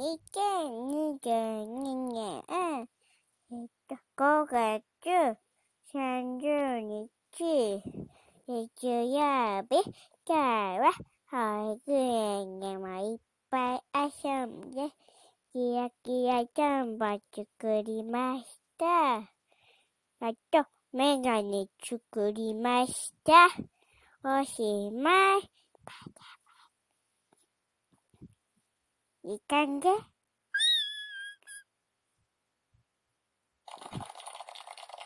2022年、えっと、5月30日、月曜日、今日は保育園でもいっぱい遊んで、キラキラジャンボ作りました。あと、メガネ作りました。おしまい。いい感じ